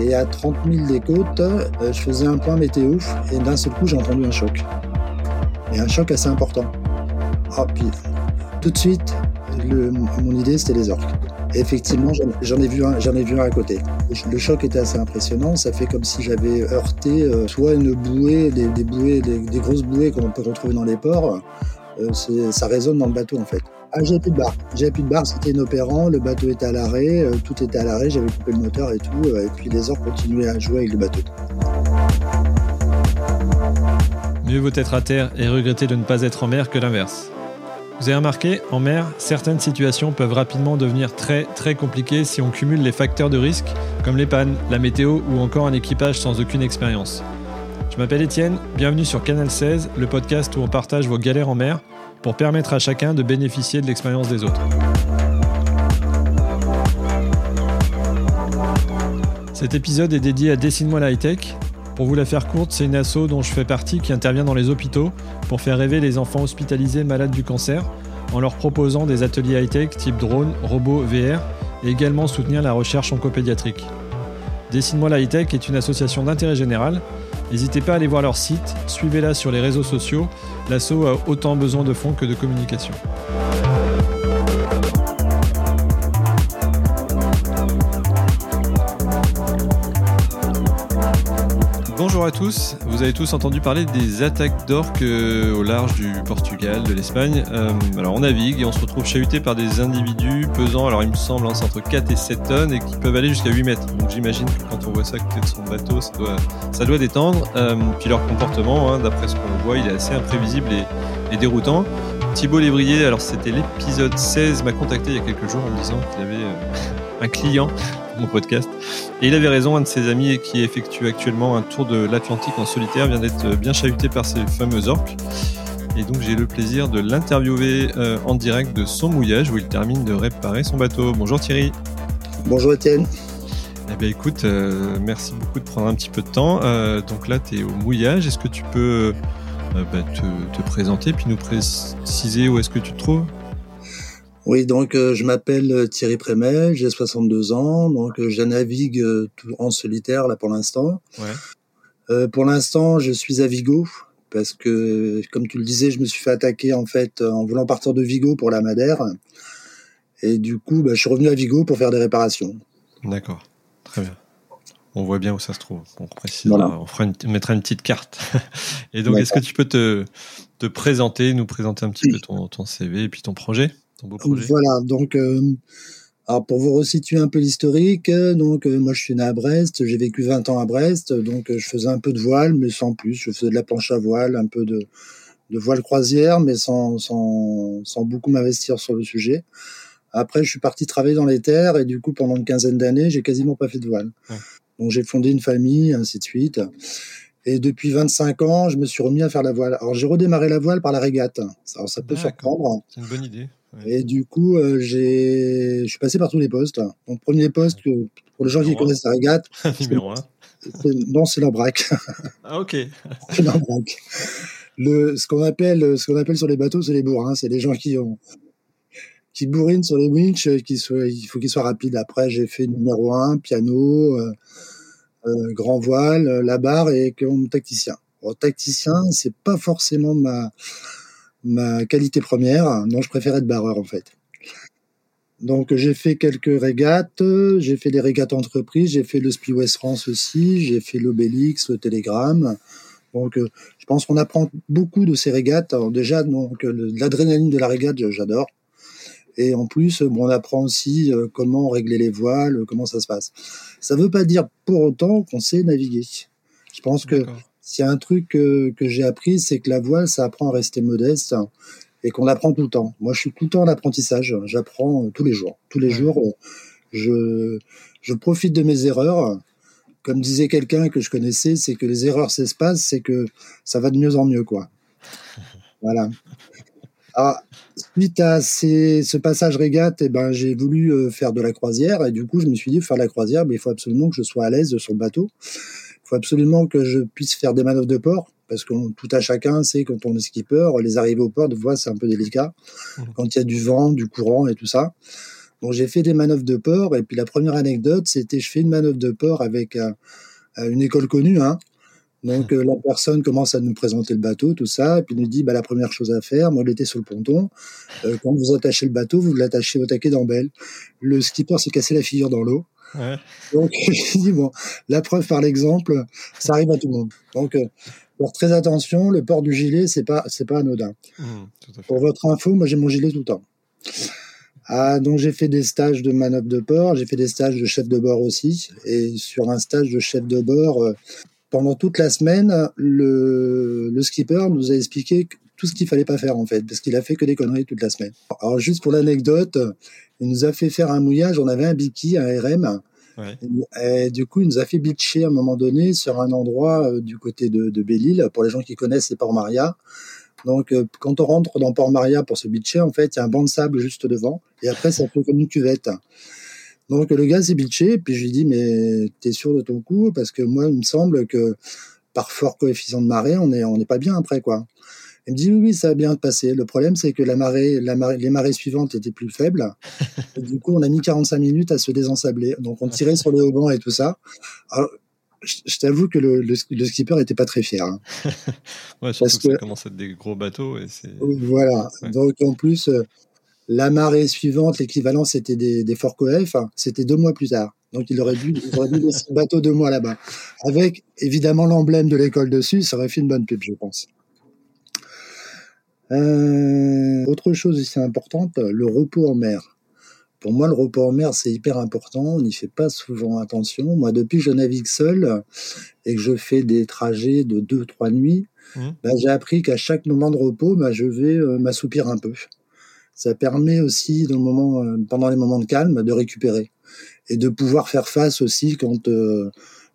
Et à 30 000 des côtes, euh, je faisais un point météo et d'un seul coup, j'ai entendu un choc. Et un choc assez important. Ah, puis tout de suite, mon idée, c'était les orques. effectivement, j'en ai, vu un, à côté. Le choc était assez impressionnant. Ça fait comme si j'avais heurté euh, soit une bouée, des, bouées, des, grosses bouées qu'on peut retrouver dans les ports. Euh, ça résonne dans le bateau en fait. Ah, j'avais plus de barre. J'avais plus de barre, c'était inopérant. Le bateau était à l'arrêt, euh, tout était à l'arrêt. J'avais coupé le moteur et tout. et puis les orques continuaient à jouer avec le bateau. Mieux vaut être à terre et regretter de ne pas être en mer que l'inverse. Vous avez remarqué, en mer, certaines situations peuvent rapidement devenir très très compliquées si on cumule les facteurs de risque, comme les pannes, la météo ou encore un équipage sans aucune expérience. Je m'appelle Étienne, bienvenue sur Canal 16, le podcast où on partage vos galères en mer pour permettre à chacun de bénéficier de l'expérience des autres. Cet épisode est dédié à Dessine-moi la high-tech, pour vous la faire courte, c'est une asso dont je fais partie qui intervient dans les hôpitaux pour faire rêver les enfants hospitalisés malades du cancer en leur proposant des ateliers high-tech type drone, robot, VR et également soutenir la recherche oncopédiatrique. Dessine-moi la high-tech est une association d'intérêt général. N'hésitez pas à aller voir leur site, suivez-la sur les réseaux sociaux. L'asso a autant besoin de fonds que de communication. Bonjour à tous, vous avez tous entendu parler des attaques d'orques euh, au large du Portugal, de l'Espagne. Euh, alors on navigue et on se retrouve chahuté par des individus pesant, alors il me semble, entre 4 et 7 tonnes et qui peuvent aller jusqu'à 8 mètres. Donc j'imagine que quand on voit ça à côté de son bateau, ça doit, détendre. Euh, puis leur comportement, hein, d'après ce qu'on voit, il est assez imprévisible et, déroutant. Thibault Lévrier, alors c'était l'épisode 16, m'a contacté il y a quelques jours en me disant qu'il avait un client mon podcast. Et il avait raison, un de ses amis qui effectue actuellement un tour de l'Atlantique en solitaire vient d'être bien chahuté par ces fameux orques. Et donc j'ai le plaisir de l'interviewer euh, en direct de son mouillage où il termine de réparer son bateau. Bonjour Thierry. Bonjour Étienne. Eh bien écoute, euh, merci beaucoup de prendre un petit peu de temps. Euh, donc là tu es au mouillage. Est-ce que tu peux bah, te, te, présenter puis nous préciser où est-ce que tu te trouves? Oui, donc euh, je m'appelle euh, Thierry Prémel, j'ai 62 ans, donc euh, je navigue tout en solitaire là pour l'instant. Ouais. pour l'instant, je suis à Vigo parce que, comme tu le disais, je me suis fait attaquer en fait en voulant partir de Vigo pour la Madère, et du coup, bah, je suis revenu à Vigo pour faire des réparations. D'accord, très bien. On voit bien où ça se trouve. On précisera, on, fera mettra une petite carte. et donc, est-ce que tu peux te, te présenter, nous présenter un petit peu ton, ton CV et puis ton projet? Voilà, donc euh, alors pour vous resituer un peu l'historique, donc euh, moi je suis né à Brest, j'ai vécu 20 ans à Brest, donc euh, je faisais un peu de voile, mais sans plus. Je faisais de la planche à voile, un peu de, de voile croisière, mais sans, sans, sans beaucoup m'investir sur le sujet. Après, je suis parti travailler dans les terres et du coup, pendant une quinzaine d'années, j'ai quasiment pas fait de voile. Donc j'ai fondé une famille, ainsi de suite. Et depuis 25 ans, je me suis remis à faire la voile. Alors j'ai redémarré la voile par la régate. Alors ça peut surprendre. C'est une bonne idée. Et du coup, euh, j'ai, je suis passé par tous les postes. Donc, premier poste, pour les gens qui connaissent la régate. Numéro 1. Non, c'est l'embraque. Ah, ok. c'est. Le, ce qu'on appelle, ce qu'on appelle sur les bateaux, c'est les bourrins. C'est les gens qui ont, qui bourrinent sur les winches, qui soient, il faut qu'ils soient rapides. Après, j'ai fait numéro 1, piano, euh, euh, grand voile, la barre et comme tacticien. Bon, tacticien, c'est pas forcément ma, ma qualité première. Non, je préfère être barreur en fait. Donc j'ai fait quelques régates, j'ai fait des régates entreprises, j'ai fait le Spi West France aussi, j'ai fait l'Obélix, le Télégramme. Donc euh, je pense qu'on apprend beaucoup de ces régates. Déjà, donc l'adrénaline de la régate, j'adore. Et en plus, bon, on apprend aussi euh, comment régler les voiles, comment ça se passe. Ça ne veut pas dire pour autant qu'on sait naviguer. Je pense que s'il y a un truc que, j'ai appris, c'est que la voile, ça apprend à rester modeste et qu'on apprend tout le temps. Moi, je suis tout le temps en apprentissage. J'apprends euh, tous les jours. Tous les jours, euh, je, je profite de mes erreurs. Comme disait quelqu'un que je connaissais, c'est que les erreurs s'espacent, c'est que ça va de mieux en mieux, quoi. Voilà. Ah, suite à ce passage régate, eh ben, j'ai voulu euh, faire de la croisière et du coup, je me suis dit, faire la croisière, mais il faut absolument que je sois à l'aise sur le bateau. Il faut absolument que je puisse faire des manœuvres de port, parce que tout à chacun sait quand on est skipper, les arrivées au port, de fois, c'est un peu délicat. Mmh. Quand il y a du vent, du courant et tout ça. Donc j'ai fait des manœuvres de port et puis la première anecdote, c'était je fais une manœuvre de port avec une école connue, hein. Donc euh, la personne commence à nous présenter le bateau, tout ça, et puis nous dit bah, la première chose à faire, moi j'étais sur le ponton, euh, quand vous attachez le bateau, vous l'attachez au taquet d'embelle. Le skipper s'est cassé la figure dans l'eau. Ouais. Donc il dit bon, la preuve par l'exemple, ça arrive à tout le monde. Donc euh, faire très attention, le port du gilet, c'est pas c'est pas anodin. Mmh, Pour votre info, moi j'ai mon gilet tout le temps. Ah, donc j'ai fait des stages de manœuvre de port, j'ai fait des stages de chef de bord aussi, et sur un stage de chef de bord, pendant toute la semaine, le, le skipper nous a expliqué tout ce qu'il fallait pas faire en fait, parce qu'il a fait que des conneries toute la semaine. Alors juste pour l'anecdote, il nous a fait faire un mouillage. On avait un biki, un RM. Et, du coup, il nous a fait bitcher à un moment donné sur un endroit euh, du côté de, de Belle-Île. Pour les gens qui connaissent, c'est Port-Maria. Donc, euh, quand on rentre dans Port-Maria pour se bitcher, en fait, il y a un banc de sable juste devant. Et après, ça fait comme une cuvette. Donc le gars s'est bitché, puis je lui dis mais t'es sûr de ton coup? Parce que moi il me semble que par fort coefficient de marée on est on n'est pas bien après quoi. Il me dit oui, oui ça va bien passer. Le problème c'est que la marée, la marée, les marées suivantes étaient plus faibles. Et du coup on a mis 45 minutes à se désensabler. Donc on tirait sur le haubans et tout ça. Alors, je, t'avoue que le, le, skipper était pas très fier. Hein. ouais, surtout parce que, ça commence à être des gros bateaux. Et voilà. Donc en plus, euh, la marée suivante, l'équivalent, c'était des, des Fort Coef, c'était deux mois plus tard. Donc il aurait dû, il aurait dû laisser le bateau deux mois là-bas. Avec évidemment l'emblème de l'école dessus, ça aurait fait une bonne pub, je pense. Euh, autre chose aussi importante, le repos en mer. Pour moi, le repos en mer, c'est hyper important. On n'y fait pas souvent attention. Moi, depuis que je navigue seul et que je fais des trajets de deux, trois nuits, mmh. bah, j'ai appris qu'à chaque moment de repos, bah, je vais euh, m'assoupir un peu ça permet aussi, dans le moment, euh, pendant les moments de calme, de récupérer et de pouvoir faire face aussi quand le,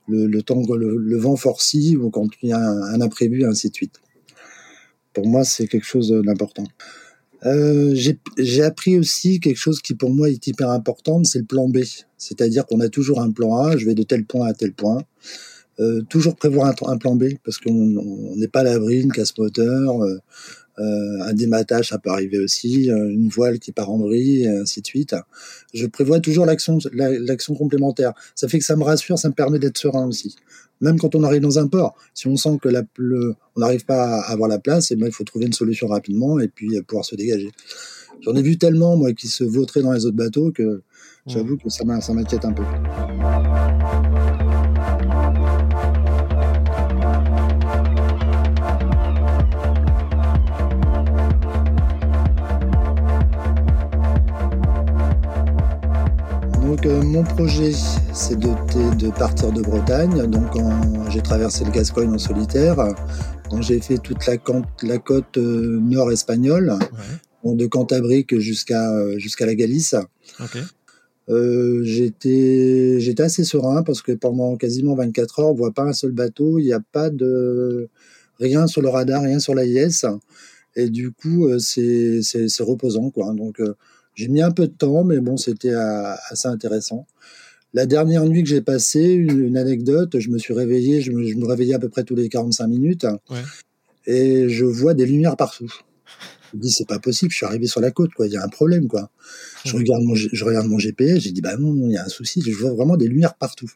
le, temps, le, le, vent forcit ou quand il y a un, imprévu, ainsi de suite. Pour moi, c'est quelque chose d'important. Euh, j'ai appris aussi quelque chose qui pour moi est hyper important, c'est le plan B. C'est-à-dire qu'on a toujours un plan A, je vais de tel point à tel point. Euh, toujours prévoir un, plan B parce qu'on n'est pas à l'abri d'une casse moteur, euh, euh, un dématage, ça peut arriver aussi, euh, une voile qui part en vrille, et ainsi de suite. Je prévois toujours l'action, l'action complémentaire. Ça fait que ça me rassure, ça me permet d'être serein aussi. Même quand on arrive dans un port, si on sent que la, on n'arrive pas à avoir la place, et eh ben, il faut trouver une solution rapidement et puis euh, pouvoir se dégager. J'en ai vu tellement, moi, qui se vautraient dans les autres bateaux que j'avoue que ça m'inquiète un peu. Donc euh, mon projet, c'est de, de, partir de Bretagne. Donc j'ai traversé le Gascogne en solitaire. Donc j'ai fait toute la, la côte euh, nord espagnole, de Cantabrique jusqu'à euh, jusqu'à la Galice. j'étais j'étais assez serein parce que pendant quasiment 24 heures, on voit pas un seul bateau, il n'y a pas de rien sur le radar, rien sur l'AIS. Et du coup, c'est reposant quoi. Donc j'ai mis un peu de temps, mais bon, c'était euh, assez intéressant. La dernière nuit que j'ai passée, une, anecdote, je me suis réveillé, je me, réveillais à peu près tous les 45 minutes, et je vois des lumières partout. Je me dis, c'est pas possible, je suis arrivé sur la côte, quoi, il y a un problème, quoi. Je regarde mon, je regarde mon GPS, j'ai dit, bah non, il y a un souci, je vois vraiment des lumières partout.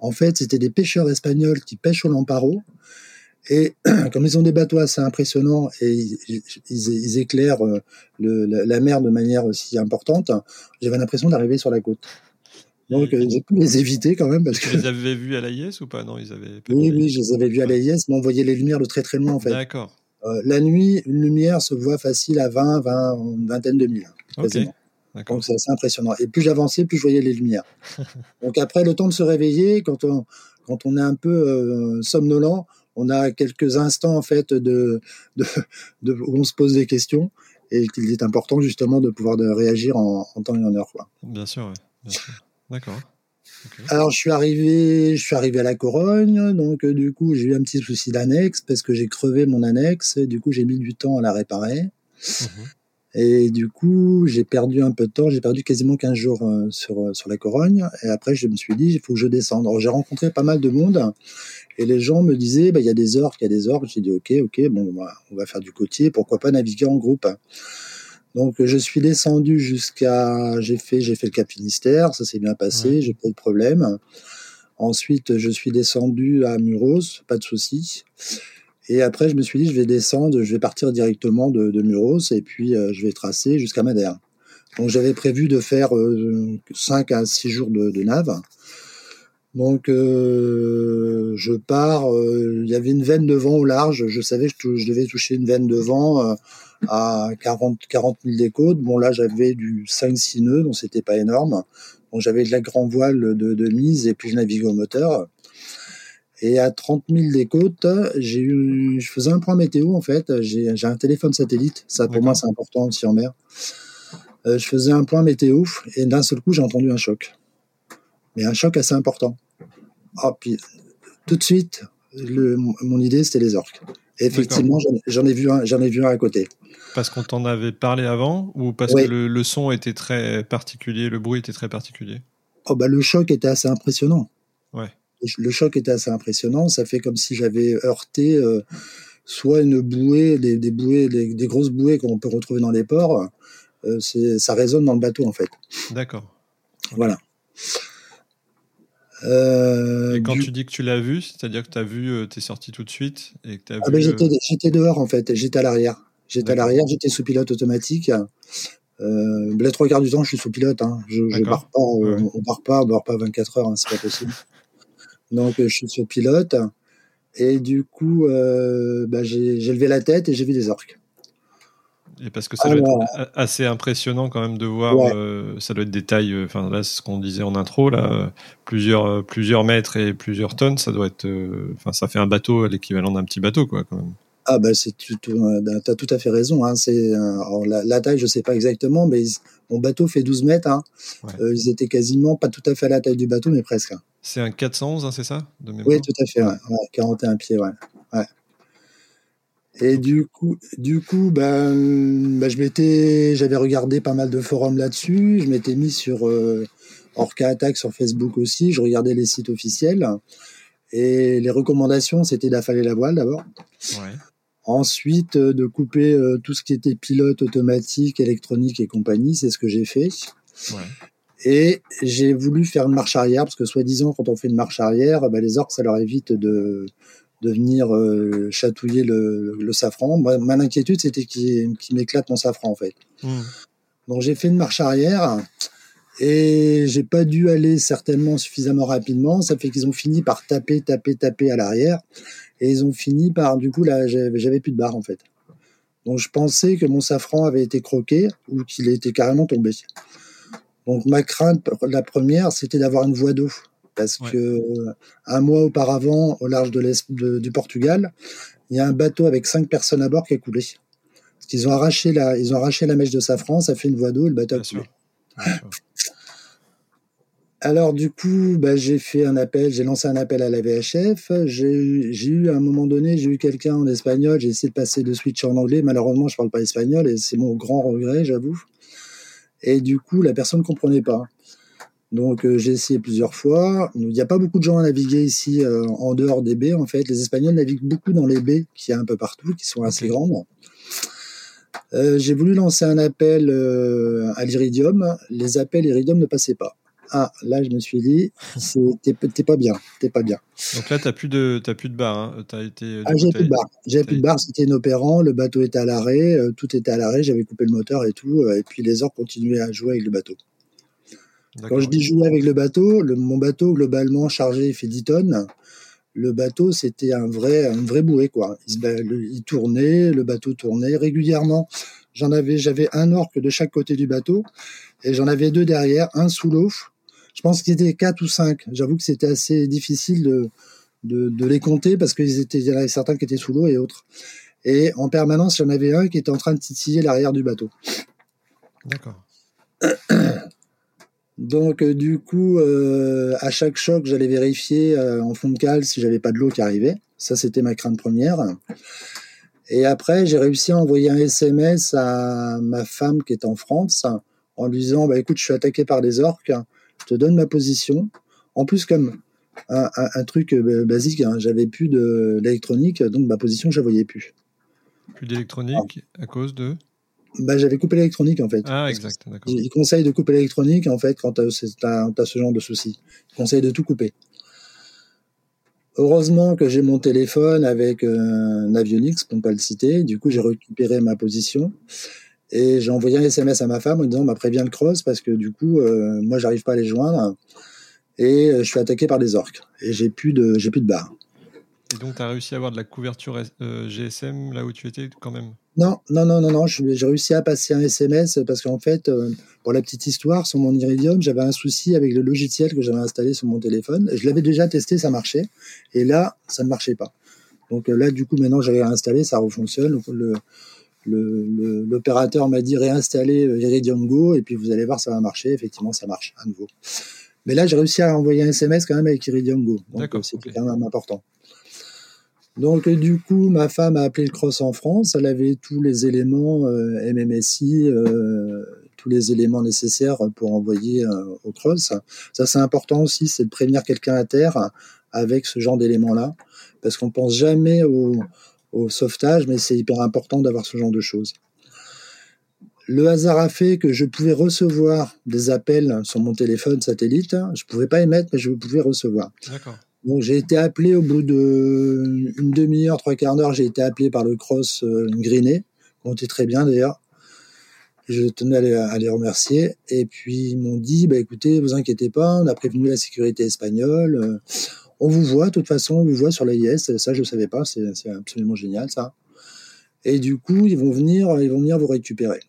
En fait, c'était des pêcheurs espagnols qui pêchent au Lamparo, et comme ils ont des bateaux assez impressionnants et ils, ils, éclairent euh, le, la, mer de manière aussi importante, j'avais l'impression d'arriver sur la côte. Donc euh, j'ai pu les éviter quand même parce que. Tu les vus à l'AIS ou pas? Non, ils avaient. Oui, oui, je les avais vus à l'AIS, mais on voyait les lumières de très très loin en fait. D'accord. Euh, la nuit, une lumière se voit facile à 20, 20, une vingtaine de milles. Quasiment. Donc c'est assez impressionnant. Et plus j'avançais, plus je voyais les lumières. Donc après, le temps de se réveiller, quand on, quand on est un peu euh, somnolent, on a quelques instants en fait de, de, de, où on se pose des questions et qu'il est important justement de pouvoir de réagir en, en, temps et en heure. Quoi. Bien sûr, oui. D'accord. Alors je suis arrivé, je suis arrivé à la Corogne, donc euh, du coup j'ai eu un petit souci d'annexe parce que j'ai crevé mon annexe, du coup j'ai mis du temps à la réparer. Mmh et du coup, j'ai perdu un peu de temps, j'ai perdu quasiment 15 jours euh, sur, euh, sur la Corogne. Et après, je me suis dit, il faut que je descende. Alors, j'ai rencontré pas mal de monde. Et les gens me disaient, bah, il y a des orques, il y a des orques. J'ai dit, OK, OK, bon, on va faire du côtier. Pourquoi pas naviguer en groupe? Donc je suis descendu jusqu'à, j'ai fait, j'ai fait le Cap Finistère, ça s'est bien passé, j'ai pas eu de problème. Ensuite, je suis descendu à Muros, pas de souci. Et après, je me suis dit, je vais descendre, je vais partir directement de, de Muros et puis euh, je vais tracer jusqu'à Madère. Donc j'avais prévu de faire euh, 5 à 6 jours de, de nave. Donc euh, je pars, euh, il y avait une veine de vent au large, je savais que je, devais toucher une veine de vent euh, à 40, 40 000 des côtes. Bon là j'avais du 5-6 nœuds, donc c'était pas énorme. Bon j'avais de la grand voile de, de mise et puis je naviguais au moteur. Et à 30 000 des côtes, j'ai eu, je faisais un point météo en fait. J'ai un téléphone satellite, ça pour moi c'est important aussi en mer. Euh, je faisais un point météo et d'un seul coup j'ai entendu un choc, mais un choc assez important. Oh, puis tout de suite, le, mon idée c'était les orques. Et effectivement, j'en ai vu un, j'en ai vu un à côté. Parce qu'on t'en avait parlé avant ou parce oui. que le, le, son était très particulier, le bruit était très particulier? Oh bah le choc était assez impressionnant. Ouais. Le choc était assez impressionnant. Ça fait comme si j'avais heurté euh, soit une bouée, des, des bouées, des, des, grosses bouées qu'on peut retrouver dans les ports. Euh, ça résonne dans le bateau en fait. D'accord. Voilà. Euh, et quand du... tu dis que tu l'as vu, c'est-à-dire que tu as vu, tu es sorti tout de suite et que as ah vu, ben J'étais dehors en fait, j'étais à l'arrière. J'étais à l'arrière, j'étais sous pilote automatique. Euh, les trois quarts du temps, je suis sous pilote. Hein. Je, je pars pas, ouais. on, on part pas, on part pas 24 heures, hein, c'est pas possible. Donc je suis sur pilote et du coup, euh, bah, j'ai levé la tête et j'ai vu des orques. Et parce que ça doit être assez impressionnant quand même de voir, ouais. euh, ça doit être des tailles, enfin là c'est ce qu'on disait en intro, là, plusieurs, plusieurs mètres et plusieurs tonnes, ça doit être, enfin ça fait un bateau à l'équivalent d'un petit bateau quoi quand même. Ah bah c'est tu as tout à fait raison. Hein. C'est la, la, taille, je sais pas exactement, mais ils, mon bateau fait 12 mètres. Hein. Ouais. Euh, ils étaient quasiment pas tout à fait à la taille du bateau, mais presque. C'est un 411, hein, c'est ça Oui, tout à fait. Ouais. ouais 41 pieds, ouais. ouais. Et du coup, du coup, ben, ben je m'étais, j'avais regardé pas mal de forums là-dessus. Je m'étais mis sur euh, Orca Attack sur Facebook aussi. Je regardais les sites officiels. Et les recommandations, c'était d'affaler la voile d'abord. Ouais. Ensuite, euh, de couper euh, tout ce qui était pilote automatique, électronique et compagnie, c'est ce que j'ai fait. Ouais. Et j'ai voulu faire une marche arrière, parce que soi-disant, quand on fait une marche arrière, bah, les orques, ça leur évite de, de venir euh, chatouiller le, le, safran. Moi, mon inquiétude, c'était qu'il qu m'éclate mon safran, en fait. Mmh. Donc j'ai fait une marche arrière, et j'ai pas dû aller certainement suffisamment rapidement. Ça fait qu'ils ont fini par taper, taper, taper à l'arrière. Et ils ont fini par, du coup, là, j'avais plus de barre, en fait. Donc, je pensais que mon safran avait été croqué ou qu'il était carrément tombé. Donc, ma crainte, la première, c'était d'avoir une voie d'eau. Parce ouais. que un mois auparavant, au large de de, du Portugal, il y a un bateau avec cinq personnes à bord qui a coulé. Parce qu'ils ont arraché la, ils ont arraché la mèche de safran, ça fait une voie d'eau, et le bateau a coulé. Alors du coup, bah, j'ai fait un appel, j'ai lancé un appel à la VHF. J'ai eu à un moment donné, j'ai eu quelqu'un en espagnol. J'ai essayé de passer le switch en anglais. Malheureusement, je parle pas espagnol et c'est mon grand regret, j'avoue. Et du coup, la personne ne comprenait pas. Donc euh, j'ai essayé plusieurs fois. Il n'y a pas beaucoup de gens à naviguer ici euh, en dehors des baies. En fait, les Espagnols naviguent beaucoup dans les baies qu'il y a un peu partout, qui sont assez grandes. Euh, j'ai voulu lancer un appel à l'Iridium. Les appels Iridium ne passaient pas ah, là, je me suis dit, t'es pas bien, t'es pas bien. Donc là, t'as plus de, as plus de bar. Hein. As été, ah, j'ai plus de bar. J'avais plus de bar. C'était inopérant. Le bateau était à l'arrêt. Euh, tout était à l'arrêt. J'avais coupé le moteur et tout. Euh, et puis les heures continuaient à jouer avec le bateau. Quand je dis jouer avec le bateau, le, mon bateau globalement chargé fait 10 tonnes. Le bateau, c'était un vrai, un vrai quoi. Il, il tournait, le bateau tournait régulièrement. J'en avais, j'avais un orque de chaque côté du bateau et j'en avais deux derrière, un sous l'eau je pense qu'ils étaient quatre ou cinq. J'avoue que c'était assez difficile de, de, de, les compter parce qu'il y en avait certains qui étaient sous l'eau et autres. Et en permanence, il y en avait un qui était en train de titiller l'arrière du bateau. D'accord. Donc, euh, du coup, euh, à chaque choc, j'allais vérifier euh, en fond de cale si j'avais pas de l'eau qui arrivait. Ça, c'était ma crainte première. Et après, j'ai réussi à envoyer un SMS à ma femme qui est en France en lui disant bah, écoute, je suis attaqué par des orques je te donne ma position. En plus, comme un, un, un truc euh, basique, hein, j'avais plus d'électronique, donc ma position, je la voyais plus. Plus d'électronique ah. à cause de? Bah, j'avais coupé l'électronique en fait. Ah, exact, d'accord. Il conseille de couper l'électronique en fait quand tu as, ce genre de soucis. Il conseille de tout couper. Heureusement que j'ai mon téléphone avec euh, un Avionics, pour ne pas le citer. Du coup, j'ai récupéré ma position et j'ai envoyé un SMS à ma femme en disant bah, préviens le cross parce que du coup, euh, moi, j'arrive pas à les joindre et euh, je suis attaqué par des orques et j'ai plus de j'ai plus de barre. Et donc, tu as réussi à avoir de la couverture GSM là où tu étais quand même? Non, non, non, non, non. J'ai réussi à passer un SMS parce qu'en fait, euh, pour la petite histoire, sur mon Iridium, j'avais un souci avec le logiciel que j'avais installé sur mon téléphone. Je l'avais déjà testé, ça marchait. Et là, ça ne marchait pas. Donc euh, là, du coup, maintenant, j'ai réinstallé, ça refonctionne. L'opérateur m'a dit réinstaller euh, Iridium Go et puis vous allez voir, ça va marcher. Effectivement, ça marche à nouveau. Mais là, j'ai réussi à envoyer un SMS quand même avec Iridium Go. Donc, c'était quand même important. Donc du coup, ma femme a appelé le cross en France. Elle avait tous les éléments euh, MMSI, euh, tous les éléments nécessaires pour envoyer euh, au cross. Ça, c'est important aussi, c'est de prévenir quelqu'un à terre avec ce genre d'éléments-là, parce qu'on pense jamais au, au sauvetage, mais c'est hyper important d'avoir ce genre de choses. Le hasard a fait que je pouvais recevoir des appels sur mon téléphone satellite. Je pouvais pas émettre, mais je pouvais recevoir. D'accord. Donc j'ai été appelé au bout de une demi-heure, trois quarts d'heure, j'ai été appelé par le Cross euh, ont été très bien d'ailleurs. Je tenais à les, remercier. Et puis ils m'ont dit, bah écoutez, vous inquiétez pas, on a prévenu la sécurité espagnole. Euh, on vous voit, de toute façon, on vous voit sur l'AIS. Ça, je ne savais pas, c'est absolument génial ça. Et du coup, ils vont venir, ils vont venir vous récupérer.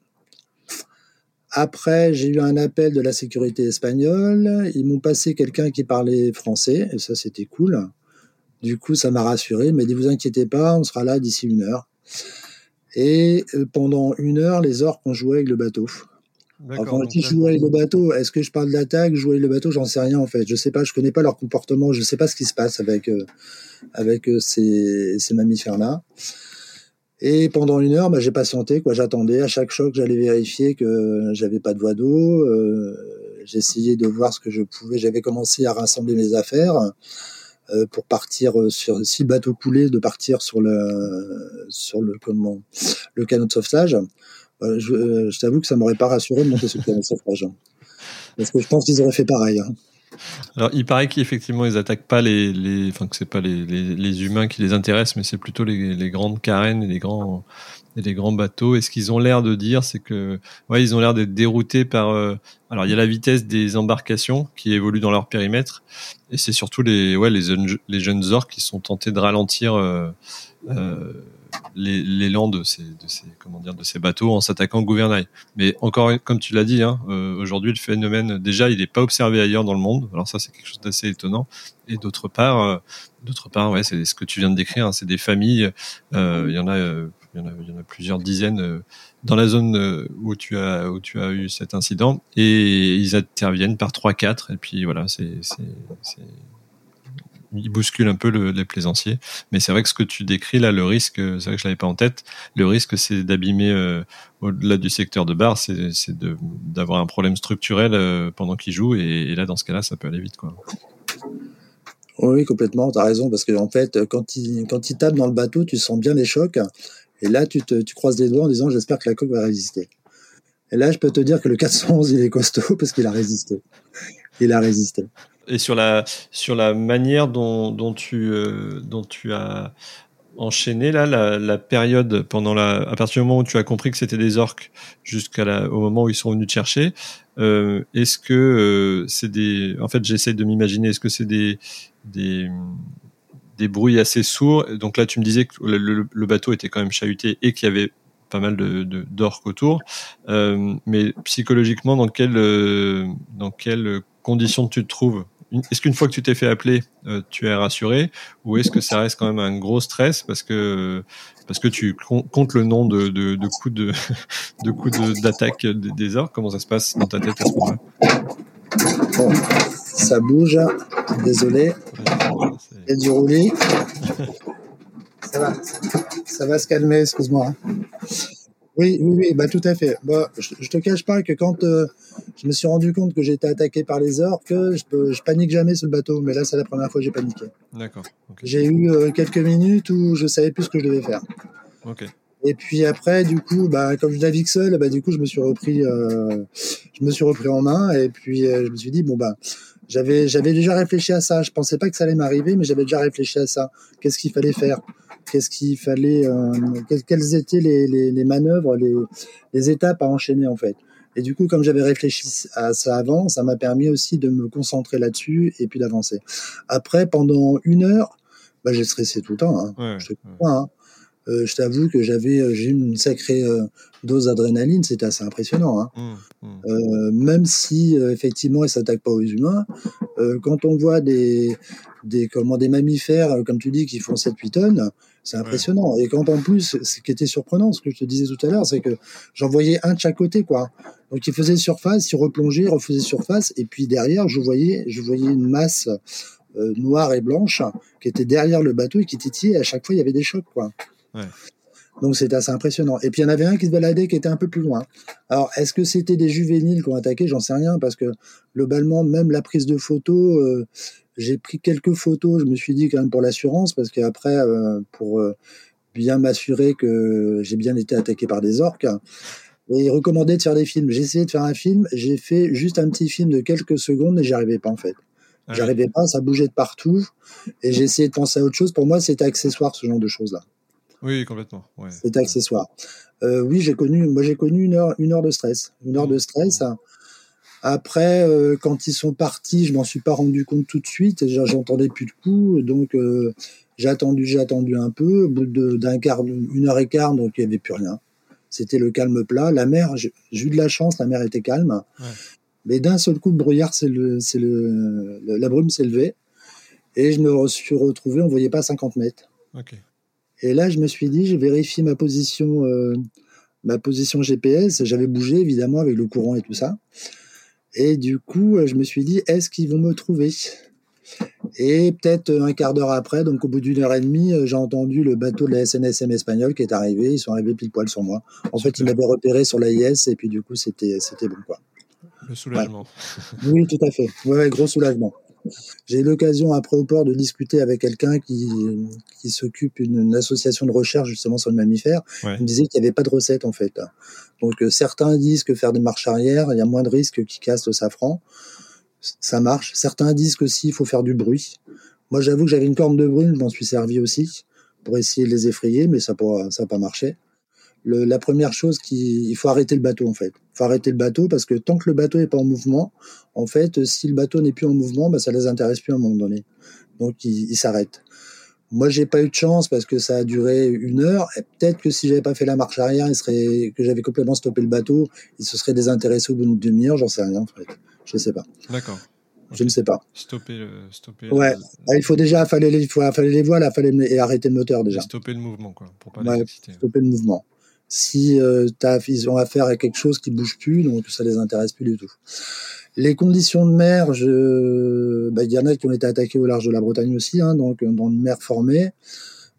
Après, j'ai eu un appel de la sécurité espagnole. Ils m'ont passé quelqu'un qui parlait français, et ça, c'était cool. Du coup, ça m'a rassuré. Mais ne vous inquiétez pas, on sera là d'ici une heure. Et euh, pendant une heure, les orques ont joué avec le bateau. Enfin, qui joue avec le bateau Est-ce que je parle d'attaque, jouer le bateau J'en sais rien en fait. Je sais pas, je connais pas leur comportement, je sais pas ce qui se passe avec euh, avec euh, ces, ces mammifères-là. Et pendant une heure, bah, j'ai patienté, quoi. J'attendais. À chaque choc, j'allais vérifier que j'avais pas de voie d'eau. Euh, J'essayais de voir ce que je pouvais. J'avais commencé à rassembler mes affaires euh, pour partir sur. Si le bateau coulait, de partir sur le sur le comment le canot de sauvetage. Euh, je, euh, je t'avoue que ça m'aurait pas rassuré de monter sur le de sauvetage, parce que je pense qu'ils auraient fait pareil. Hein. Alors, il paraît qu'effectivement, ils attaquent pas les, enfin que c'est pas les, les, humains qui les intéressent, mais c'est plutôt les, grandes carènes et les grands, et les grands bateaux. Et ce qu'ils ont l'air de dire, c'est que, ouais, ils ont l'air d'être déroutés par. Euh, alors, il y a la vitesse des embarcations qui évoluent dans leur périmètre, et c'est surtout les, ouais, les, les jeunes orques qui sont tentés de ralentir. L'élan de ces, de ces, comment dire, de ces bateaux en s'attaquant au gouvernail. Mais encore, comme tu l'as dit, hein, euh, aujourd'hui le phénomène, déjà, il n'est pas observé ailleurs dans le monde. Alors ça, c'est quelque chose d'assez étonnant. Et d'autre part, euh, d'autre part, ouais, c'est ce que tu viens de décrire. Hein, c'est des familles. Euh, il y en a, il y en a, il y en a plusieurs dizaines dans la zone où tu as où tu as eu cet incident et ils interviennent par trois quatre et puis voilà c'est il bouscule un peu le, les plaisanciers. Mais c'est vrai que ce que tu décris là, le risque, c'est vrai que je l'avais pas en tête. Le risque, c'est d'abîmer euh, au-delà du secteur de bar, c'est d'avoir un problème structurel euh, pendant qu'il joue. Et, et, là, dans ce cas-là, ça peut aller vite, quoi. Oui, complètement. Tu as raison parce que en fait, quand il quand il tape dans le bateau, tu sens bien les chocs. Et là, tu te tu croises les doigts en disant j'espère que la coque va résister. Et là, je peux te dire que le 411, il est costaud parce qu'il a résisté. Il a résisté et sur la sur la manière dont, dont tu euh, dont tu as enchaîné là la, période pendant la à partir du moment où tu as compris que c'était des orques jusqu'à au moment où ils sont venus te chercher euh, est-ce que euh, c'est des en fait j'essaie de m'imaginer est-ce que c'est des des des bruits assez sourds? Donc là tu me disais que le, bateau était quand même chahuté et qu'il y avait pas mal de d'orques autour. Mais psychologiquement dans quelle dans quelles conditions tu te trouves? Est-ce qu'une fois que tu t'es fait appeler, euh, tu es rassuré ou est-ce que ça reste quand même un gros stress parce que parce que tu comptes le nom de, de, de coups de, de coups d'attaque des orques? Comment ça se passe dans ta tête à ce moment-là? Bon, Ça bouge. Désolé. Il y a du roulis. Ça va. Ça va se calmer, excuse-moi. Oui, oui, oui, bah tout à fait. Bah, je, je te cache pas que quand euh, je me suis rendu compte que j'étais attaqué par les orques, je, peux, je panique jamais sur le bateau, mais là c'est la première fois que j'ai paniqué. D'accord. J'ai eu euh, quelques minutes où je savais plus ce que je devais faire. Ok. Et puis après, du coup, bah, comme je navigue seul, bah, du coup, je me suis repris, euh, je me suis repris en main. Et puis, euh, je me suis dit, bon, bah, j'avais, j'avais déjà réfléchi à ça. Je pensais pas que ça allait m'arriver, mais j'avais déjà réfléchi à ça. Qu'est-ce qu'il fallait faire? Qu'est-ce qu'il fallait euh, Quelles étaient les, les, les manœuvres, les, les étapes à enchaîner en fait? Et du coup, comme j'avais réfléchi à ça avant, ça m'a permis aussi de me concentrer là-dessus et puis d'avancer. Après, pendant une heure, bah, j'ai stressé tout le temps. Hein. Ouais, je hein. Euh, je t'avoue que j'avais euh, j'ai eu une sacrée euh, dose d'adrénaline, c'était assez impressionnant. Hein. Mmh, mmh. Euh, même si effectivement ils s'attaquent pas aux humains, quand on voit des des comment des mammifères comme tu dis qui font 7-8 tonnes, c'est impressionnant. Et quand en plus, ce qui était surprenant, ce que je te disais tout à l'heure, c'est que j'en voyais un de chaque côté, quoi. Donc ils faisaient surface, ils replongeaient, ils refaisaient surface, et puis derrière, je voyais, je voyais une masse euh, noire et blanche qui était derrière le bateau et qui titillait. Et à chaque fois, il y avait des chocs, quoi. Ouais. Donc c'était assez impressionnant. Et puis il y en avait un qui se baladait qui était un peu plus loin. Alors est-ce que c'était des juvéniles qui ont attaqué? J'en sais rien parce que globalement, même la prise de photos, euh, j'ai pris quelques photos. Je me suis dit quand même pour l'assurance parce qu'après, euh, pour euh, bien m'assurer que j'ai bien été attaqué par des orques. Et il recommandait de faire des films. J'ai essayé de faire un film. J'ai fait juste un petit film de quelques secondes, mais j'y arrivais pas en fait. Ah. J'arrivais pas, ça bougeait de partout. Et j'ai essayé de penser à autre chose. Pour moi, c'était accessoire ce genre de choses-là. Oui, complètement. Ouais. C'est accessoire. Euh, oui, j'ai connu, moi j'ai connu une heure, une heure de stress, une heure de stress. Après, euh, quand ils sont partis, je m'en suis pas rendu compte tout de suite. J'entendais plus de coups, donc euh, j'ai attendu, j'ai attendu un peu. Au bout d'un quart, une heure et quart, donc il y avait plus rien. C'était le calme plat. La mer, j'ai eu de la chance, la mer était calme. Ouais. Mais d'un seul coup, le brouillard, c'est le, c'est le, la brume s'est levée. Et je me suis retrouvé, on voyait pas 50 mètres. Et là, je me suis dit, je vérifie ma position, euh, ma position GPS. J'avais bougé, évidemment, avec le courant et tout ça. Et du coup, euh, je me suis dit, est-ce qu'ils vont me trouver? Et peut-être un quart d'heure après, donc au bout d'une heure et demie, euh, j'ai entendu le bateau de la SNSM espagnole qui est arrivé. Ils sont arrivés pile poil sur moi. En fait, ils m'avaient repéré sur l'AIS et puis du coup, c'était bon quoi. Le soulagement. Oui, tout à fait. Ouais, gros soulagement. J'ai eu l'occasion après au port de discuter avec quelqu'un qui, qui s'occupe d'une une association de recherche justement sur le mammifère. Ouais. Il me disait qu'il n'y avait pas de recette en fait. Donc euh, certains disent que faire des marches arrière, il y a moins de risques qu'ils cassent le safran. Ça marche. Certains disent que si, il faut faire du bruit. Moi j'avoue que j'avais une corne de brune, je m'en suis servi aussi pour essayer de les effrayer, mais ça n'a pas, marché. La première chose, qui, il faut arrêter le bateau en fait. Il faut arrêter le bateau parce que tant que le bateau n'est pas en mouvement, en fait, si le bateau n'est plus en mouvement, bah, ça les intéresse plus à un moment donné. Donc ils il s'arrêtent. Moi, j'ai pas eu de chance parce que ça a duré une heure. Et peut-être que si j'avais pas fait la marche arrière, il serait, que j'avais complètement stoppé le bateau, il se serait désintéressé au bout d'une demi-heure. J'en sais rien, en fait. Je sais pas. D'accord. Je ne sais pas. Stopper le. Stopper Ouais. le- Ah, il faut déjà affaler les, il faut affaler les voiles, affaler le- et arrêter le moteur déjà. Stopper le mouvement, quoi, pour pas Ouais. Stopper le mouvement. Si euh, t'as, ils ont affaire à quelque chose qui bouge plus, donc ça les intéresse plus du tout. Les conditions de mer, je, bah, il y en a qui ont été attaqués au large de la Bretagne aussi, hein, donc euh, dans une mer formée.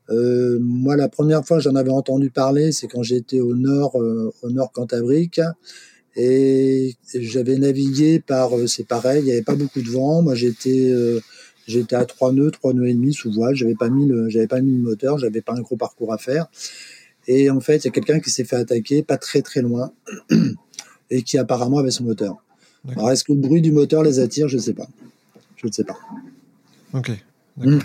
Euh, moi, la première fois j'en avais entendu parler, c'est quand j'étais au nord, euh, au nord Cantabrique, et j'avais navigué par, euh, c'est pareil, il n'y avait pas beaucoup de vent. Moi, j'étais, euh, j'étais à trois nœuds, trois nœuds et demi sous voile. J'avais pas mis le, j'avais pas mis le moteur, j'avais pas un gros parcours à faire. Et en fait, il y a quelqu'un qui s'est fait attaquer, pas très très loin, et qui apparemment avait son moteur. Alors, est-ce que le bruit du moteur les attire? Je ne sais pas. Je ne sais pas. Ok. D'accord. Mm.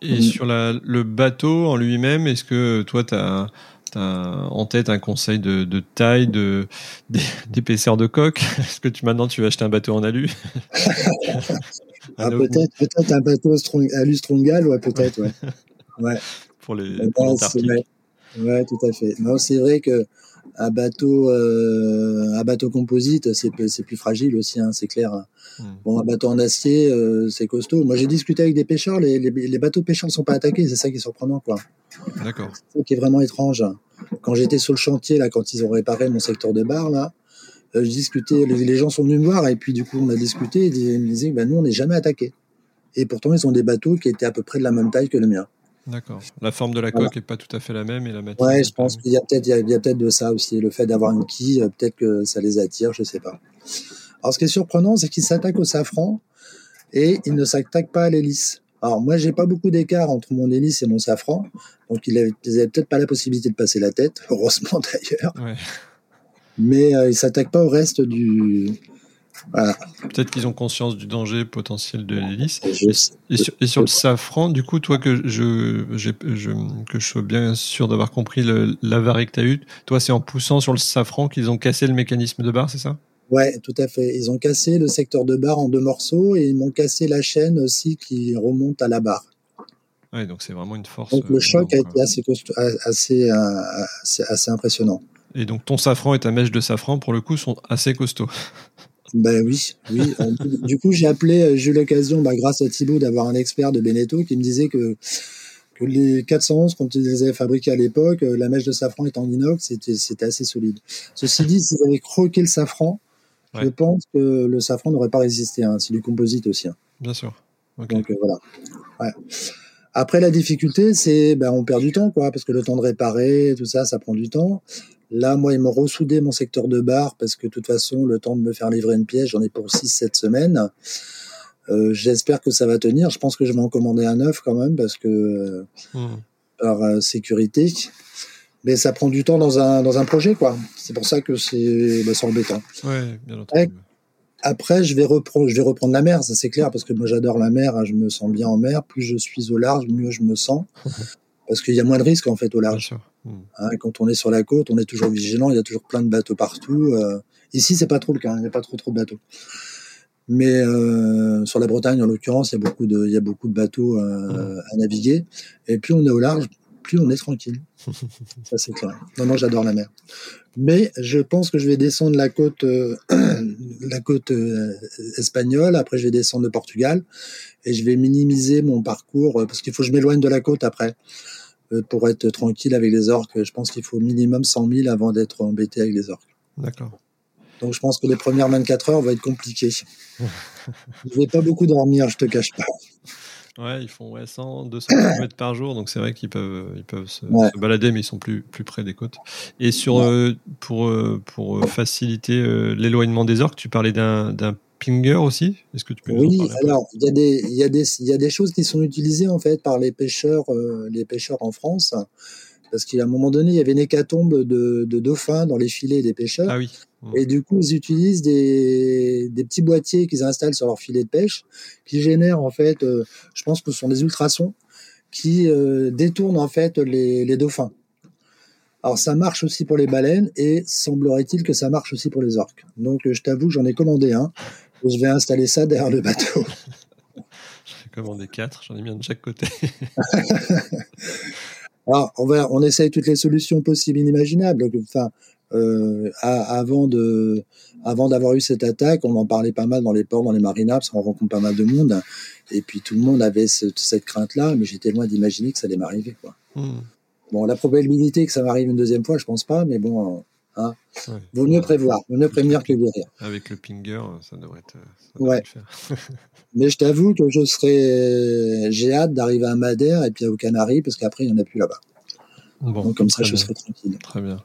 Et Mm. sur la, le bateau en lui-même, est-ce que toi, tu as, en tête un conseil de, de taille, de, d'é- d'épaisseur de coque? Est-ce que tu, maintenant tu vas acheter un bateau en alu? Ah, peut-être, peut-être un bateau strong, alu Strongal, ouais, peut-être, ouais. Ouais. pour les pour. Ouais, tout à fait. Non, c'est vrai que un bateau, euh, un bateau composite, c'est plus- c'est plus fragile aussi, hein, c'est clair. Mm. Bon, un bateau en acier, euh, c'est costaud. Moi, j'ai discuté avec des pêcheurs. Les, les, les bateaux pêcheurs ne sont pas attaqués. C'est ça qui est surprenant, quoi. D'accord. C'est ça qui est vraiment étrange. Quand j'étais sur le chantier, là, quand ils ont réparé mon secteur de bar, là, euh, je discutais. Les, les gens sont venus me voir et puis du coup, on a discuté. Et ils me disaient, bah, nous, on n'est jamais attaqués. Et pourtant, ils ont des bateaux qui étaient à peu près de la même taille que le mien. D'accord. La forme de la coque est pas tout à fait la même et la matière. Ouais, je pense qu'il y a peut-être peut-être de ça aussi, le fait d'avoir une quille, euh, peut-être que ça les attire, je sais pas. Alors ce qui est surprenant, c'est qu'ils s'attaquent au safran et ils ne s'attaquent pas à l'hélice. Alors moi, j'ai pas beaucoup d'écart entre mon hélice et mon safran, donc ils avaient, peut-être pas la possibilité de passer la tête, heureusement d'ailleurs. Ouais. Mais euh, ils s'attaquent pas au reste du. Voilà. Peut-être qu'ils ont conscience du danger potentiel de l'hélice. Et sur, et sur le safran, du coup, toi, que je, que je sois bien sûr d'avoir compris l'avarie que tu as eu, toi, c'est en poussant sur le safran qu'ils ont cassé le mécanisme de barre, c'est ça? Ouais, tout à fait. Ils ont cassé le secteur de barre en deux morceaux et ils m'ont cassé la chaîne aussi qui remonte à la barre. Ouais, donc c'est vraiment une force. Donc euh, le choc a été assez, assez, euh, assez, assez impressionnant. Et donc ton safran et ta mèche de safran, pour le coup, sont assez costauds. Ben oui, oui. Euh, du coup, j'ai appelé, euh, j'ai eu l'occasion, bah, grâce à Thibaut, d'avoir un expert de Beneteau qui me disait que, que les 411, quand ils les avaient fabriqués à l'époque, euh, la mèche de safran est en inox, c'était, c'était assez solide. Ceci dit, s'ils avaient croqué le safran, je pense que le safran n'aurait pas résisté. Hein. C'est du composite aussi. hein. Bien sûr. Donc euh, voilà. Ouais. Après, la difficulté, c'est ben, on perd du temps, quoi, parce que le temps de réparer, tout ça, ça prend du temps. Là, moi, ils m'ont ressoudé mon secteur de barre parce que de toute façon, le temps de me faire livrer une pièce, j'en ai pour 6-7 semaines. Euh, J'espère que ça va tenir. Je pense que je vais en commander un neuf quand même parce que euh, Hmm. par euh, sécurité. Mais ça prend du temps dans un, dans un projet, quoi. C'est pour ça que c'est ben, embêtant. Ouais, bien entendu. Après, je vais reprendre, je vais reprendre la mer, ça c'est clair, parce que moi j'adore la mer, hein, je me sens bien en mer. Plus je suis au large, mieux je me sens, parce qu'il y a moins de risques en fait au large. Hmm. hein. quand on est sur la côte, on est toujours vigilant, il y a toujours plein de bateaux partout. euh. Ici, c'est pas trop le cas, hein, il n'y a pas trop trop de bateaux. Mais euh, sur la Bretagne, en l'occurrence, il y a beaucoup de, il y a beaucoup de bateaux euh, à naviguer. Et plus on est au large, plus on est tranquille. Ça c'est clair. Non, moi j'adore la mer. Mais je pense que je vais descendre la côte, euh, la côte euh, espagnole. Après, je vais descendre le Portugal et je vais minimiser mon parcours euh, parce qu'il faut que je m'éloigne de la côte après pour être tranquille avec les orques. Je pense qu'il faut minimum 100 000 avant d'être embêté avec les orques. D'accord. Donc je pense que les premières 24 heures vont être compliquées. je vais pas beaucoup dormir, je te cache pas. Ouais, ils font ouais, 100, 200 km par jour, donc c'est vrai qu'ils peuvent, ils peuvent se, Ouais. se balader, mais ils sont plus, plus près des côtes. Et sur, euh, pour, euh, pour euh, faciliter euh, l'éloignement des orques, tu parlais d'un d'un pinger aussi? Est-ce que tu peux Oui, alors il y a des il y a des il y a des choses qui sont utilisées en fait par les pêcheurs euh, les pêcheurs en France parce qu'à un moment donné il y avait une hécatombe de, de dauphins dans les filets des pêcheurs Ah oui. et du coup ils utilisent des, des petits boîtiers qu'ils installent sur leur filet de pêche qui génèrent en fait euh, je pense que ce sont des ultrasons qui euh, détournent en fait les, les dauphins. Alors ça marche aussi pour les baleines et semblerait-il que ça marche aussi pour les orques. Donc je t'avoue que j'en ai commandé un et je vais installer ça derrière le bateau. J'ai commandé 4, j'en ai mis un de chaque côté. Alors, on, va, on essaye toutes les solutions possibles et inimaginables. Enfin, euh, avant de, avant d'avoir eu cette attaque, on en parlait pas mal dans les ports, dans les marinas, parce qu'on rencontre pas mal de monde. Et puis tout le monde avait ce- cette crainte-là, mais j'étais loin d'imaginer que ça allait m'arriver. Quoi. Hmm. Bon, la probabilité que ça m'arrive une deuxième fois, je pense pas, mais bon, hein, Ouais. vaut mieux prévoir, vaut mieux prévenir que guérir. Avec le pinger, ça devrait, être, ça devrait Ouais. faire. Mais je t'avoue que je serais, j'ai hâte d'arriver à Madère et puis aux Canaries, parce qu'après il n'y en a plus là-bas. Bon, Donc comme ça, je serai tranquille. Très bien.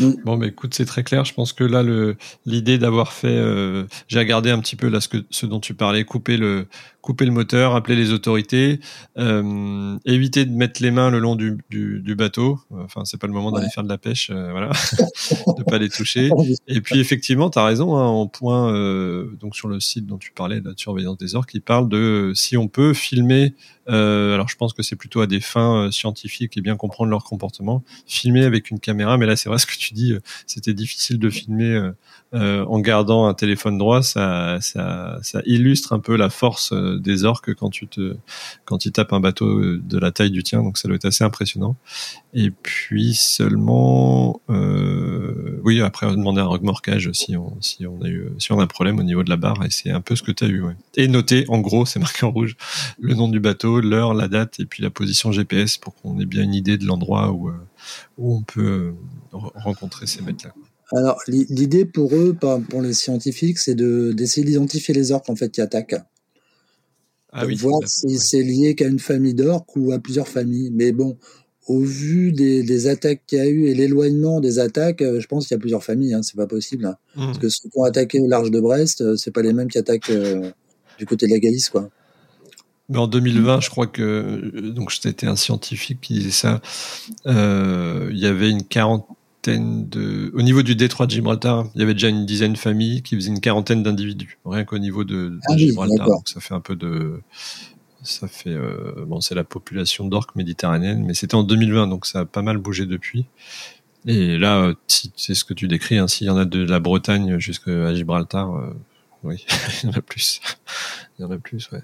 Mm. Bon, bah écoute, c'est très clair. Je pense que là, le l'idée d'avoir fait, euh, j'ai regardé un petit peu là ce que ce dont tu parlais, couper le couper le moteur, appeler les autorités, euh, éviter de mettre les mains le long du, du, du bateau. Enfin, c'est pas le moment d'aller faire de la pêche, euh, voilà, de pas les toucher. Et puis effectivement, tu as raison, hein, en point, euh, donc sur le site dont tu parlais, la surveillance des orques, il parle de si on peut filmer, euh, alors je pense que c'est plutôt à des fins euh, scientifiques et bien comprendre leur comportement, filmer avec une caméra, mais là c'est vrai ce que tu dis, euh, c'était difficile de filmer euh, en gardant un téléphone droit, ça, ça, ça illustre un peu la force des orques quand tu te, quand ils tapent un bateau de la taille du tien, donc ça doit être assez impressionnant. Et puis seulement, euh, oui, après on demander un remorquage si on, si on a eu, si on a un problème au niveau de la barre, et c'est un peu ce que tu as eu. Ouais. Et noter, en gros, c'est marqué en rouge, le nom du bateau, l'heure, la date, et puis la position GPS pour qu'on ait bien une idée de l'endroit où, euh, où on peut euh, re- rencontrer ces bêtes-là. Alors, l'i- l'idée pour eux, pour les scientifiques, c'est de, d'essayer d'identifier les orques en fait qui attaquent. Ah oui, voir si ouais. c'est lié qu'à une famille d'orques ou à plusieurs familles. Mais bon, au vu des, des attaques qu'il y a eu et l'éloignement des attaques, euh, je pense qu'il y a plusieurs familles. Hein, c'est pas possible. hein. Mhm. Parce que ceux qui ont attaqué au large de Brest, c'est pas les mêmes qui attaquent euh, du côté de la Galice, quoi. Mais en 2020, je crois que donc c'était un scientifique qui disait ça. Euh, il y avait une quarantaine de, au niveau du détroit de Gibraltar, il y avait déjà une dizaine de familles qui faisaient une quarantaine d'individus, rien qu'au niveau de, de Ah Gibraltar. Donc ça fait un peu de, ça fait euh, bon, c'est la population d'orques méditerranéenne, mais c'était en 2020, donc ça a pas mal bougé depuis. Et là, euh, c'est ce que tu décris, hein, s'il y en a de la Bretagne jusqu'à Gibraltar, euh, oui, il y en a plus. Il y en a plus, ouais.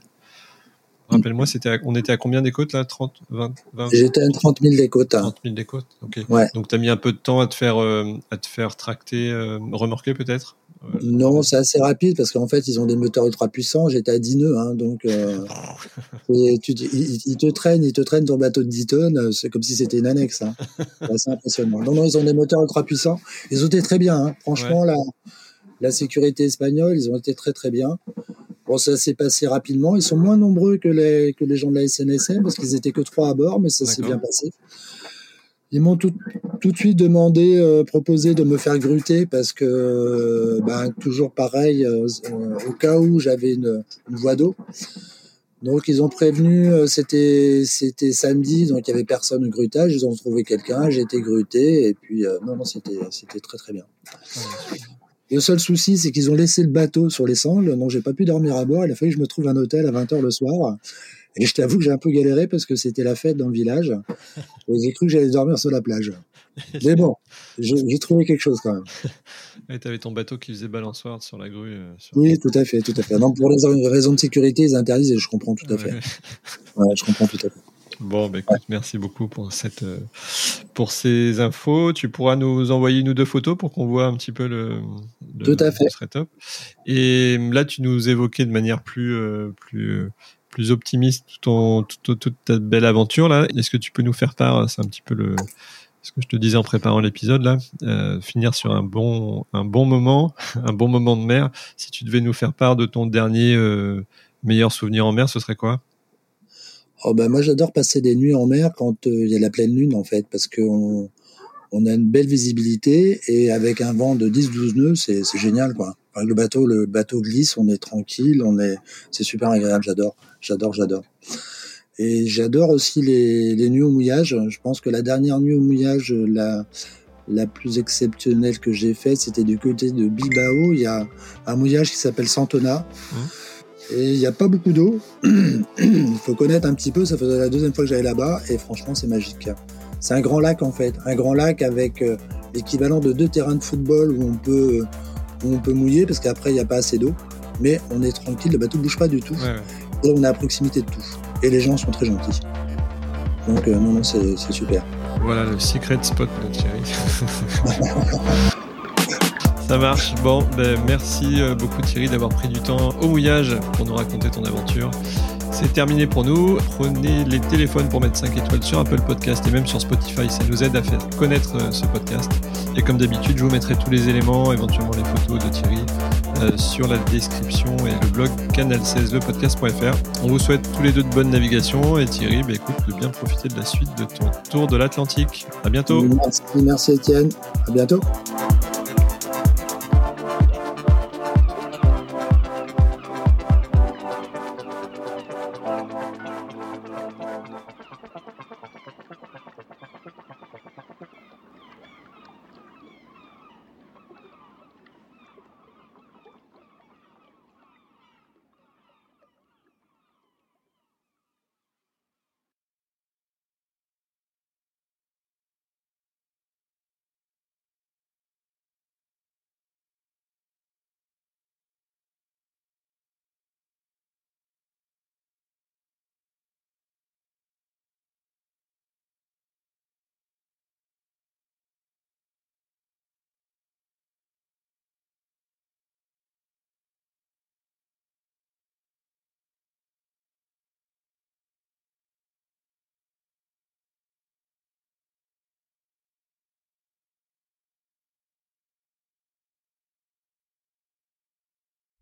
Rappelle-moi, c'était on était à combien des côtes là 30, 20, 20 J'étais à 30 000 des côtes. hein. 30 000 des côtes Ok. Ouais. Donc tu as mis un peu de temps à te faire, euh, à te faire tracter, euh, remorquer peut-être? Euh, Non, c'est assez rapide parce qu'en fait, ils ont des moteurs ultra puissants. J'étais à 10 nœuds, hein, donc et tu, te- ils, ils te traînent, ils te traînent ton bateau de 10 tonnes. C'est comme si c'était une annexe. Hein. C'est assez impressionnant. Non, non, ils ont des moteurs ultra puissants. Ils ont été très bien. Hein. Franchement, la, la sécurité espagnole, ils ont été très très bien. Bon, ça s'est passé rapidement. Ils sont moins nombreux que les que les gens de la SNSM parce qu'ils étaient que trois à bord, mais ça s'est bien passé. Ils m'ont tout, tout de suite demandé, euh, proposé de me faire gruter parce que, euh, ben, toujours pareil, euh, au cas où j'avais une, une voie d'eau. Donc ils ont prévenu, c'était c'était samedi, donc il y avait personne au grutage. Ils ont trouvé quelqu'un, j'ai été gruté et puis non non c'était c'était très très bien. Le seul souci, c'est qu'ils ont laissé le bateau sur les sangles, donc j'ai pas pu dormir à bord. Il a fallu que je me trouve un hôtel à 20h le soir. Et je t'avoue que j'ai un peu galéré parce que c'était la fête dans le village. Et j'ai cru que j'allais dormir sur la plage. Mais bon, j'ai trouvé quelque chose quand même. Et t'avais ton bateau qui faisait balançoire sur la grue. euh, sur- Oui, tout à fait, tout à fait. Non, pour les raisons de sécurité, ils interdisent et je comprends tout à fait. Ouais, je comprends tout à fait. Bon, bah, écoute, merci beaucoup pour cette, euh, pour ces infos. Tu pourras nous envoyer une ou deux photos pour qu'on voit un petit peu le. le- Tout à fait. Ce serait top. Et là, tu nous évoquais de manière plus, euh, plus, plus optimiste ton, tout- toute ta belle aventure là. Est-ce que tu peux nous faire part C'est un petit peu le. Ce que je te disais en préparant l'épisode là, euh, finir sur un bon, un bon moment, un bon moment de mer. Si tu devais nous faire part de ton dernier euh, meilleur souvenir en mer, ce serait quoi? Oh ben moi j'adore passer des nuits en mer quand euh, il y a la pleine lune en fait parce qu'on on a une belle visibilité et avec un vent de 10-12 nœuds c'est génial quoi. Le bateau le bateau glisse, on est tranquille, on est c'est super agréable, j'adore, j'adore, j'adore. Et j'adore aussi les, les nuits au mouillage. Je pense que la dernière nuit au mouillage la la plus exceptionnelle que j'ai faite, c'était du côté de Bilbao. Il y a un mouillage qui s'appelle Santona. Et il n'y a pas beaucoup d'eau. Il faut connaître un petit peu. Ça faisait la deuxième fois que j'allais là-bas. Et franchement, c'est magique. C'est un grand lac, en fait. Un grand lac avec euh, l'équivalent de deux terrains de football où on peut, où on peut mouiller parce qu'après, il n'y a pas assez d'eau. Mais on est tranquille. Le bateau ne bouge pas du tout. Ouais, ouais. Et on est à proximité de tout. Et les gens sont très gentils. Donc, euh, non, non, c'est c'est super. Voilà le secret spot de Thierry. Ça marche. Bon, ben, merci euh, beaucoup Thierry d'avoir pris du temps au mouillage pour nous raconter ton aventure. C'est terminé pour nous. Prenez les téléphones pour mettre 5 étoiles sur Apple Podcast et même sur Spotify. Ça nous aide à faire connaître euh, ce podcast. Et comme d'habitude, je vous mettrai tous les éléments, éventuellement les photos de Thierry, euh, sur la description et le blog canal16lepodcast.fr. On vous souhaite tous les deux de bonne navigation et Thierry, ben, écoute, de bien profiter de la suite de ton tour de l'Atlantique. À bientôt. Merci, merci Étienne. À bientôt.